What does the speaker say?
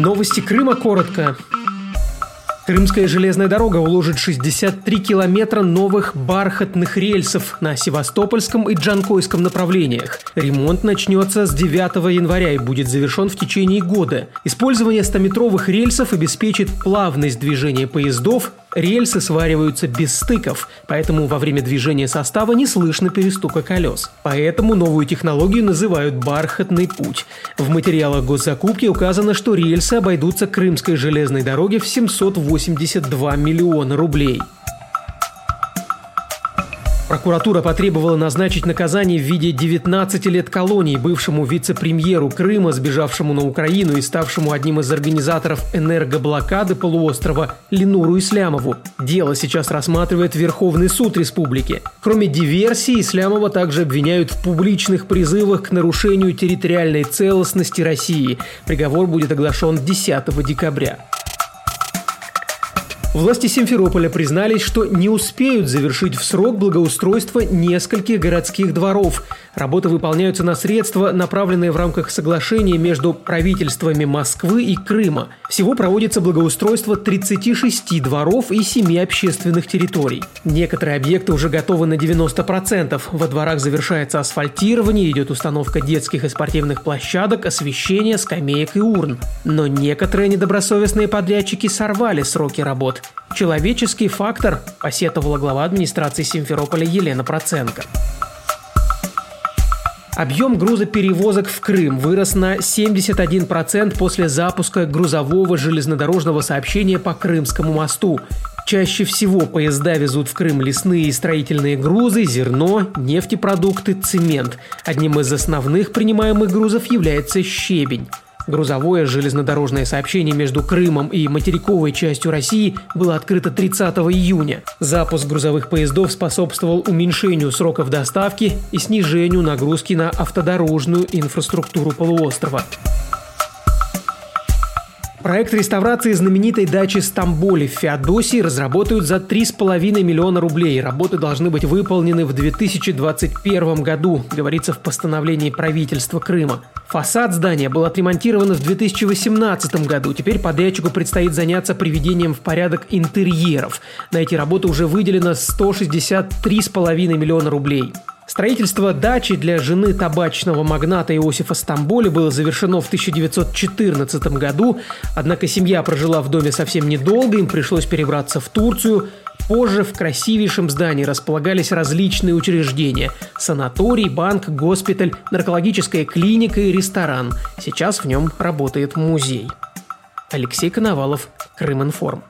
Новости Крыма коротко. Крымская железная дорога уложит 63 километра новых бархатных рельсов на Севастопольском и Джанкойском направлениях. Ремонт начнется с 9 января и будет завершен в течение года. Использование 100-метровых рельсов обеспечит плавность движения поездов, Рельсы свариваются без стыков, поэтому во время движения состава не слышно перестука колес. Поэтому новую технологию называют «бархатный путь». В материалах госзакупки указано, что рельсы обойдутся Крымской железной дороге в 782 миллиона рублей. Прокуратура потребовала назначить наказание в виде 19 лет колонии бывшему вице-премьеру Крыма, сбежавшему на Украину и ставшему одним из организаторов энергоблокады полуострова Ленуру Ислямову. Дело сейчас рассматривает Верховный суд республики. Кроме диверсии, Ислямова также обвиняют в публичных призывах к нарушению территориальной целостности России. Приговор будет оглашен 10 декабря. Власти Симферополя признались, что не успеют завершить в срок благоустройство нескольких городских дворов. Работы выполняются на средства, направленные в рамках соглашения между правительствами Москвы и Крыма. Всего проводится благоустройство 36 дворов и 7 общественных территорий. Некоторые объекты уже готовы на 90%. Во дворах завершается асфальтирование, идет установка детских и спортивных площадок, освещение, скамеек и урн. Но некоторые недобросовестные подрядчики сорвали сроки Человеческий фактор, посетовала глава администрации Симферополя Елена Проценко. Объем грузоперевозок в Крым вырос на 71% после запуска грузового железнодорожного сообщения по Крымскому мосту. Чаще всего поезда везут в Крым лесные и строительные грузы, зерно, нефтепродукты, цемент. Одним из основных принимаемых грузов является щебень. Грузовое железнодорожное сообщение между Крымом и материковой частью России было открыто 30 июня. Запуск грузовых поездов способствовал уменьшению сроков доставки и снижению нагрузки на автодорожную инфраструктуру полуострова. Проект реставрации знаменитой дачи Стамболи в Феодосии разработают за 3,5 миллиона рублей. Работы должны быть выполнены в 2021 году, говорится в постановлении правительства Крыма. Фасад здания был отремонтирован в 2018 году. Теперь подрядчику предстоит заняться приведением в порядок интерьеров. На эти работы уже выделено 163,5 миллиона рублей. Строительство дачи для жены табачного магната Иосифа Стамболи было завершено в 1914 году, однако семья прожила в доме совсем недолго, им пришлось перебраться в Турцию. Позже в красивейшем здании располагались различные учреждения – санаторий, банк, госпиталь, наркологическая клиника и ресторан. Сейчас в нем работает музей. Алексей Коновалов, Крым-Информ.